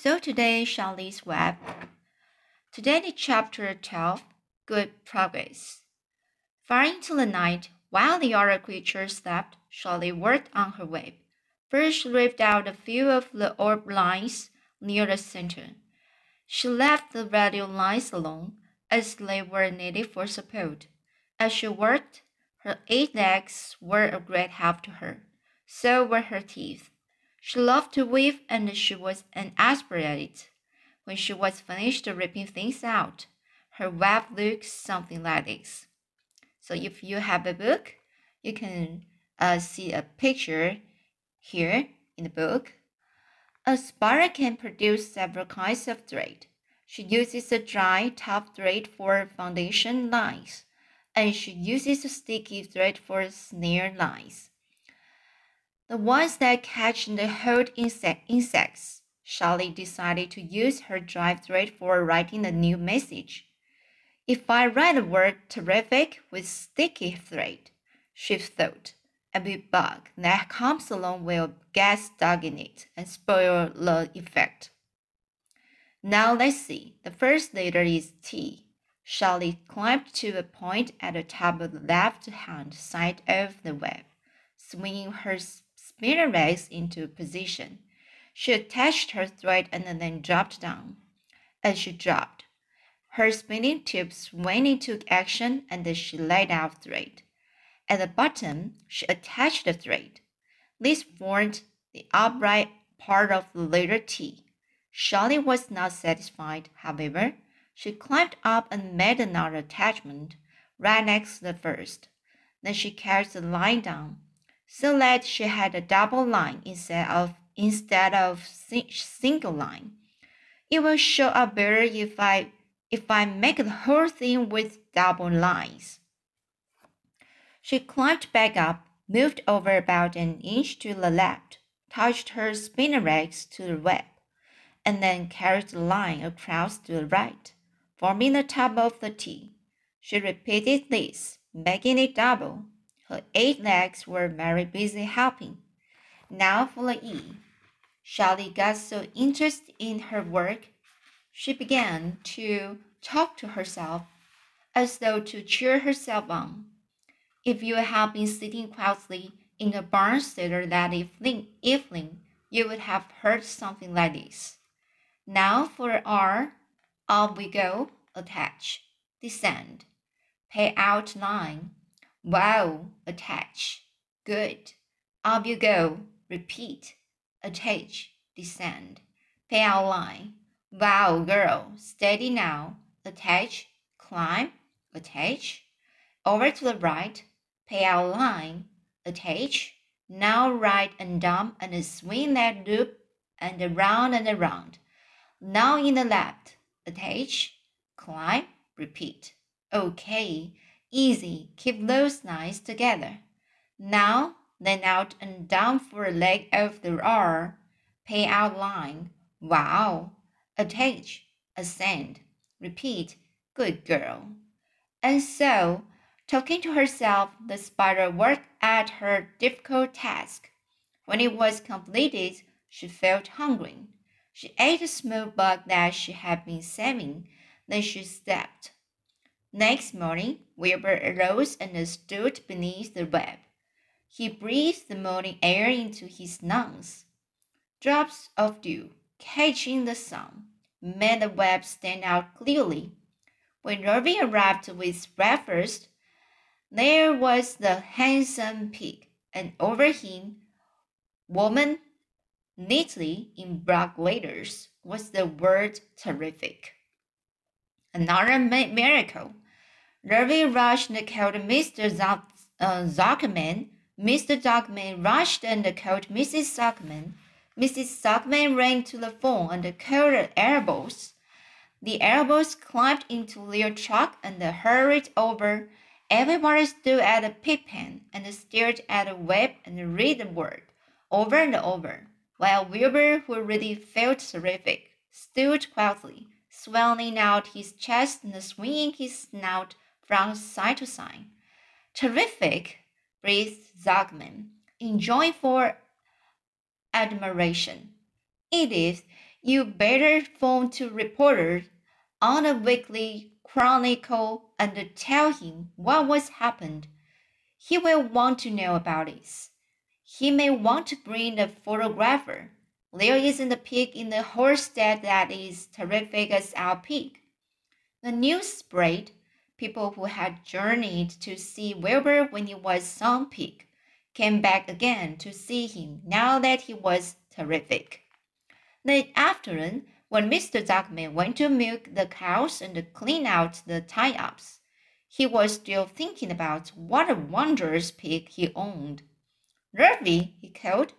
So today, Charlie's web. Today, the chapter 12, Good Progress. Far into the night, while the other creatures slept, Charlie worked on her web. First, she ripped out a few of the orb lines near the center. She left the radial lines alone, as they were needed for support. As she worked, her eight legs were a great help to her. So were her teeth. She loved to weave and she was an expert at it. When she was finished ripping things out, her web looked something like this. So if you have a book, you can uh, see a picture here in the book. A spider can produce several kinds of thread. She uses a dry, tough thread for foundation lines, and she uses a sticky thread for snare lines. The ones that catch and hold insect, insects. Charlie decided to use her drive thread for writing the new message. If I write the word terrific with sticky thread, she thought, every bug that comes along will get stuck in it and spoil the effect. Now let's see. The first letter is T. Charlie climbed to a point at the top of the left hand side of the web, swinging her spinner legs into position. She attached her thread and then dropped down. As she dropped, her spinning tubes went into action and then she let out thread. At the bottom, she attached the thread. This formed the upright part of the letter T. Charlie was not satisfied, however. She climbed up and made another attachment right next to the first. Then she carried the line down, so that she had a double line instead of instead of single line. It will show up better if I if I make the whole thing with double lines. She climbed back up, moved over about an inch to the left, touched her spinnerets to the web and then carried the line across to the right, forming the top of the T. She repeated this, making it double. Her eight legs were very busy helping. Now for the E. Charlie got so interested in her work, she began to talk to herself as though to cheer herself on. If you had been sitting quietly in a barn cellar that evening, you would have heard something like this. Now for R, up we go, attach, descend, pay out line, wow, attach, good, up you go, repeat, attach, descend, pay out line, wow, girl, steady now, attach, climb, attach, over to the right, pay out line, attach, now right and dump and swing that loop and around and around. Now in the left, attach, climb, repeat. Okay, easy. Keep those lines together. Now, then out and down for a leg of the R. Pay out line. Wow. Attach, ascend. Repeat. Good girl. And so, talking to herself, the spider worked at her difficult task. When it was completed, she felt hungry. She ate a small bug that she had been saving. Then she slept. Next morning, Wilbur arose and stood beneath the web. He breathed the morning air into his lungs. Drops of dew, catching the sun, made the web stand out clearly. When Irving arrived with breakfast, there was the handsome pig, and over him, woman Neatly in block letters was the word terrific. Another miracle. Lurvy rushed and called Mr. Uh, Zuckerman. Mr. Zuckerman rushed and called Mrs. Zuckerman. Mrs. Zuckerman ran to the phone and called the Arables. The Arables climbed into their truck and hurried over. Everybody stood at the pit pen and stared at the web and read the word over and over while Wilbur, who really felt terrific, stood quietly, swelling out his chest and swinging his snout from side to side. Terrific, breathed Zuckerman, in joyful admiration. Edith, You better phone to reporter on the weekly chronicle and tell him what was happened. He will want to know about it. He may want to bring a photographer. There isn't a pig in the whole state that is terrific as our pig. The news spread. People who had journeyed to see Wilbur when he was some pig came back again to see him now that he was terrific. That afternoon, when Mr. Zuckerman went to milk the cows and clean out the tie-ups, he was still thinking about what a wondrous pig he owned. Lurvy, he called,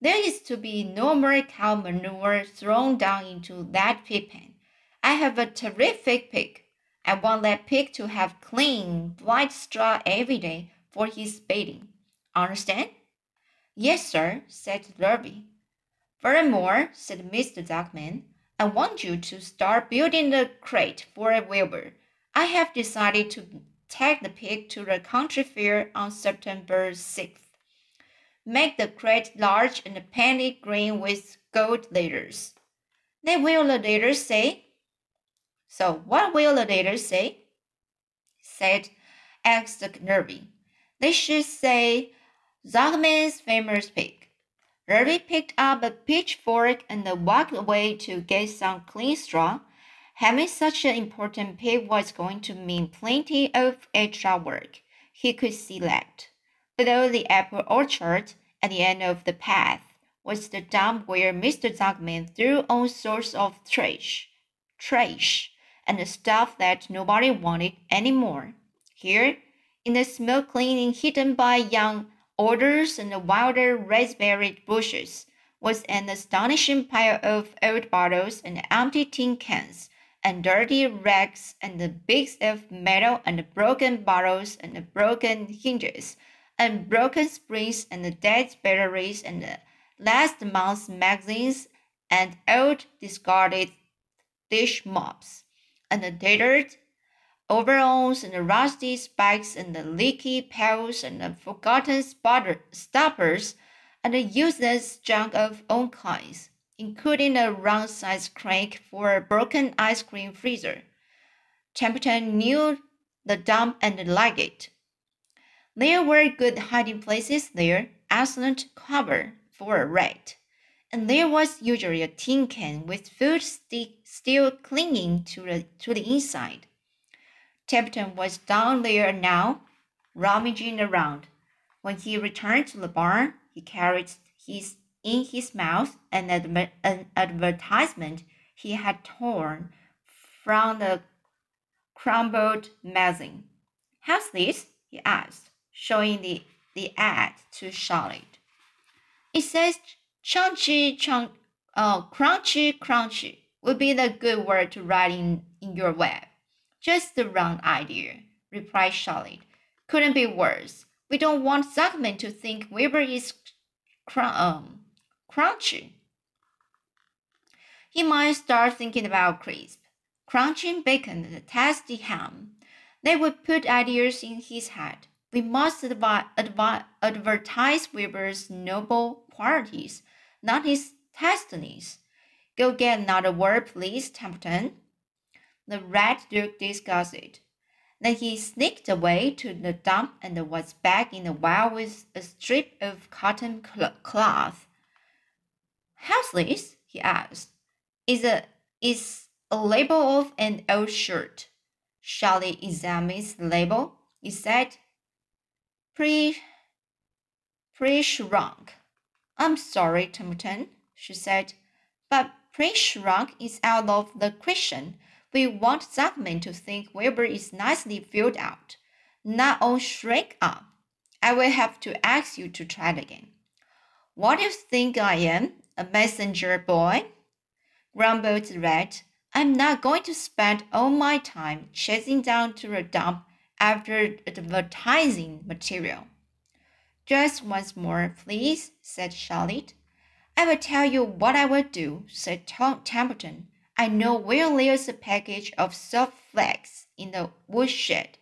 there is to be no more cow manure thrown down into that pig pen. I have a terrific pig. I want that pig to have clean, white straw every day for his bedding. Understand? Yes, sir, said Lurvy. Furthermore, said Mr. Zuckerman, I want you to start building the crate for a Wilbur. I have decided to take the pig to the country fair on September 6th. Make the crate large and paint it green with gold letters. Then will the letters say? So what will the letters say? said asked Lurvy. They should say Zuckerman's famous pig. Lurvy picked up a pitchfork and walked away to get some clean straw. Having such an important pig was going to mean plenty of extra work. He could see that. Below the apple orchard, at the end of the path, was the dump where Mr. Zuckerman threw all sorts of trash. Trash and the stuff that nobody wanted anymore. Here, in the smoke cleaning hidden by young alders and the wilder raspberry bushes, was an astonishing pile of old bottles and empty tin cans, and dirty rags and the bits of metal and broken bottles and broken hinges, and broken springs and the dead batteries and the last month's magazines and old discarded dish mops, and tattered overalls and the rusty spikes and the leaky pails and the forgotten spotter, stoppers and useless junk of all kinds, including a round-sized crank for a broken ice cream freezer. Templeton knew the dump and liked it. There were good hiding places there, excellent cover for a rat, and there was usually a tin can with food still clinging to the, to the inside. Templeton was down there now, rummaging around. When he returned to the barn, he carried his in his mouth an, adver- an advertisement he had torn from the crumbled magazine. How's this? he asked, showing the, the ad to Charlotte. It says chunchy, chunk, uh, crunchy, crunchy would be the good word to write in, in your web. Just the wrong idea, replied Charlotte. Couldn't be worse. We don't want Zuckerman to think Weber is cr- um, crunchy. He might start thinking about crisp, crunching bacon and tasty ham. They would put ideas in his head. We must advi- advi- advertise Weber's noble qualities, not his testiness. Go get another word, please, Templeton. The Red Duke discussed it. Then he sneaked away to the dump and was back in a while with a strip of cotton cloth. How's this? he asked. Is a is a label of an old shirt. "Shall Charlie examined the label. It said, "Pre, pre-shrunk." I'm sorry, Templeton, she said, but pre-shrunk is out of the question. We want Zuckerman to think Wilbur is nicely filled out, not all oh, shrink up. I will have to ask you to try it again. What do you think I am, a messenger boy? grumbled rat. I'm not going to spend all my time chasing down to the dump after advertising material. Just once more, please, said Charlotte. I will tell you what I will do, said Tom Templeton. I know where there's a package of soft flakes in the woodshed.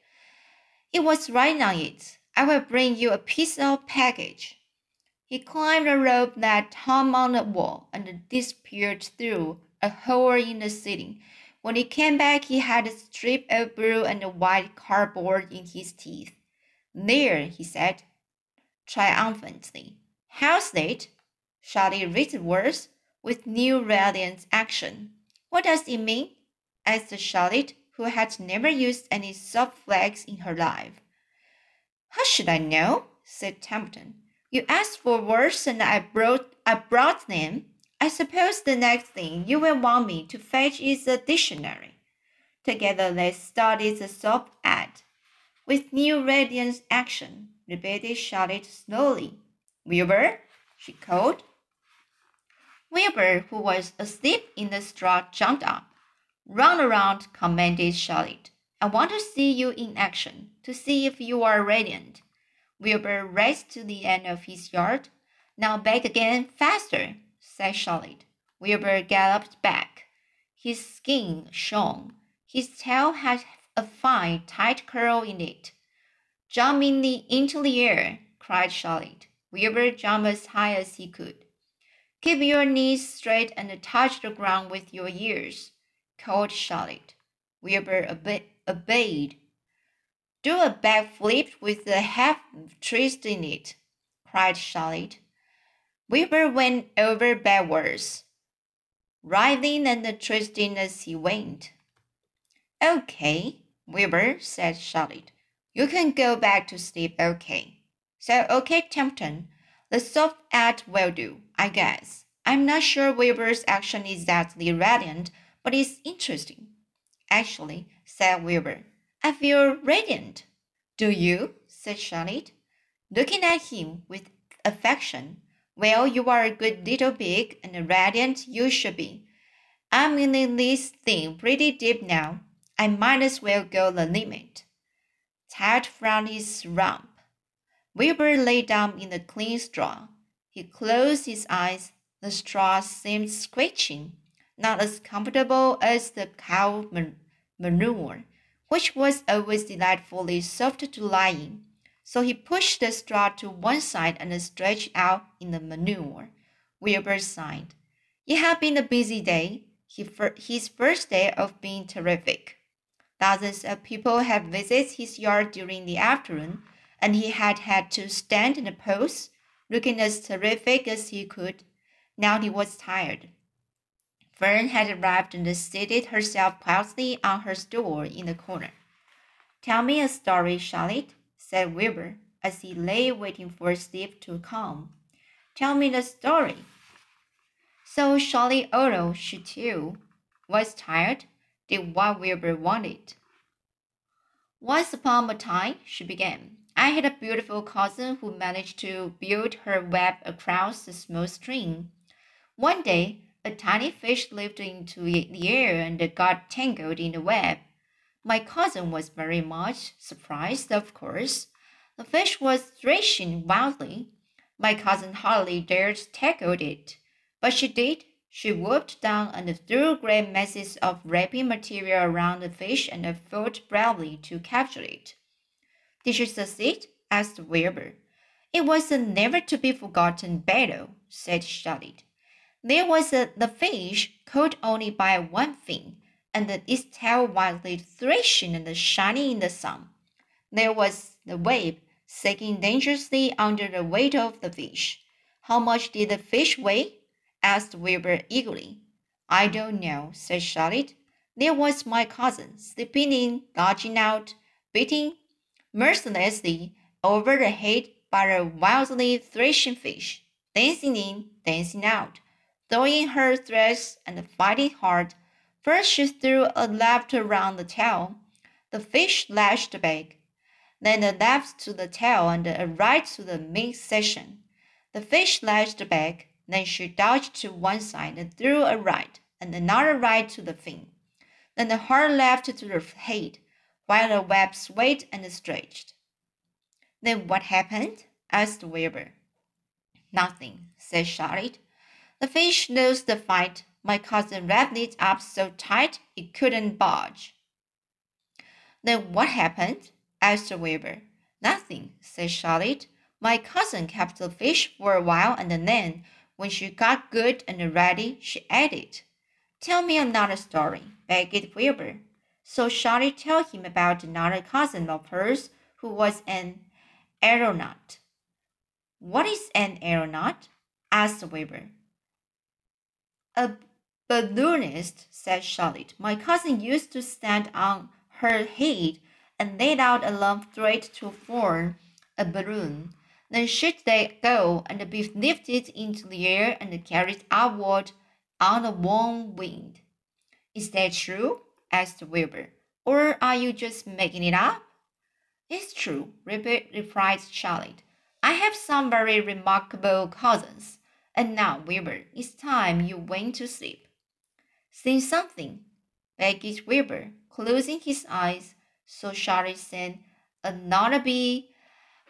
It was right on it. I will bring you a piece of package. He climbed a rope that hung on the wall and disappeared through a hole in the ceiling. When he came back, he had a strip of blue and white cardboard in his teeth. There, he said triumphantly. How's read the words with new radiant action. What does it mean? asked Charlotte, who had never used any soft flakes in her life. How should I know? said Templeton. You asked for words and I brought I brought them. I suppose the next thing you will want me to fetch is a dictionary. Together they studied the soft ad. With new radiant action, repeated Charlotte slowly. Wilbur, she called. Wilbur, who was asleep in the straw, jumped up. Run around, commanded Charlotte. I want to see you in action, to see if you are radiant. Wilbur raced to the end of his yard. Now back again, faster, said Charlotte. Wilbur galloped back. His skin shone. His tail had a fine, tight curl in it. Jump in the, into the air, cried Charlotte. Wilbur jumped as high as he could. Keep your knees straight and touch the ground with your ears, called Charlotte. Wilbur obeyed. Do a backflip with a half twist in it, cried Charlotte. Wilbur went over backwards, writhing and twisting as he went. Okay, Wilbur, said Charlotte. You can go back to sleep, okay. So, okay, Templeton, the soft ad will do, I guess. I'm not sure Wilbur's action is exactly radiant, but it's interesting. Actually, said Wilbur, I feel radiant. Do you? said Charlotte, looking at him with affection. Well, you are a good little pig, and radiant you should be. I'm in this thing pretty deep now. I might as well go the limit. Ted frowned his rump. Wilbur lay down in the clean straw. He closed his eyes. The straw seemed squishing, not as comfortable as the cow manure which was always delightfully soft to lie in. So he pushed the straw to one side and stretched out in the manure. Wilbur sighed. It had been a busy day, He his first day of being terrific. Dozens of people had mm. visited his yard during the afternoon, and he had had to stand in a pose, looking as terrific as he could. Now he was tired. Fern had arrived and seated herself quietly on her stool in the corner. Tell me a story, Charlotte, said Wilbur, as he lay waiting for sleep to come. Tell me the story. So Charlotte, although she too was tired, did what Wilbur wanted. Once upon a time, she began, I had a beautiful cousin who managed to build her web across a small stream. One day, a tiny fish leaped into the air and got tangled in the web. My cousin was very much surprised, of course. The fish was thrashing wildly. My cousin hardly dared tackle it, but she did. She whooped down and threw great masses of wrapping material around the fish and fought bravely to capture it. Did she succeed? asked Wilbur. It was a never to be forgotten battle, said Charlotte. There was a, the fish caught only by one fin, and its tail wildly thrashing and shining in the sun. There was the wave sinking dangerously under the weight of the fish. How much did the fish weigh? Asked Wilbur eagerly. I don't know, said Charlotte. There was my cousin, sleeping in, dodging out, beating mercilessly over the head by a wildly thrashing fish, dancing in, dancing out, throwing her threads and fighting hard. First she threw a left around the tail. The fish lashed back. Then a left to the tail and a right to the midsection. The fish lashed back. Then she dodged to one side and threw a right and another right to the fin. Then a hard left to the head, while the web swayed and stretched. Then what happened? asked Wilbur. Nothing, said Charlotte. The fish lost the fight. My cousin wrapped it up so tight it couldn't budge. Then what happened? asked Wilbur. Nothing, said Charlotte. My cousin kept the fish for a while and then, when she got good and ready, she added. Tell me another story, begged Wilbur. So Charlie told him about another cousin of hers who was an aeronaut. What is an aeronaut? asked Wilbur. A balloonist, said Charlotte. My cousin used to stand on her head and let out a lump thread to form a balloon. Then should they go and be lifted into the air and carried upward on a warm wind. Is that true? asked Wilbur. Or are you just making it up? It's true, replied Charlotte. I have some very remarkable cousins. And now, Wilbur, it's time you went to sleep. Sing something, begged Wilbur, closing his eyes. So Charlotte said, another bee,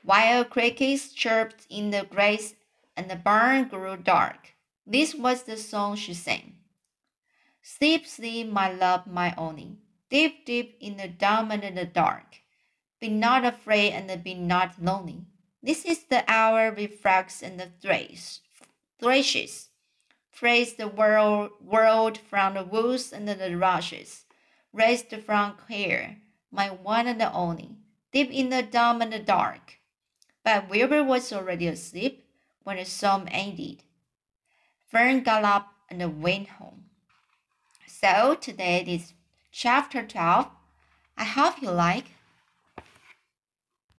while crickets chirped in the grass and the barn grew dark. This was the song she sang. Sleep, sleep, my love, my only, deep, deep in the dumb and the dark. Be not afraid and be not lonely. This is the hour refracts and the thrash, thrashes. Praise the world, world from the woods and the rushes. Raised from here, my one and the only, deep in the dumb and the dark. But Wilbur was already asleep when the song ended. Fern got up and went home. So today is chapter 12. I hope you like.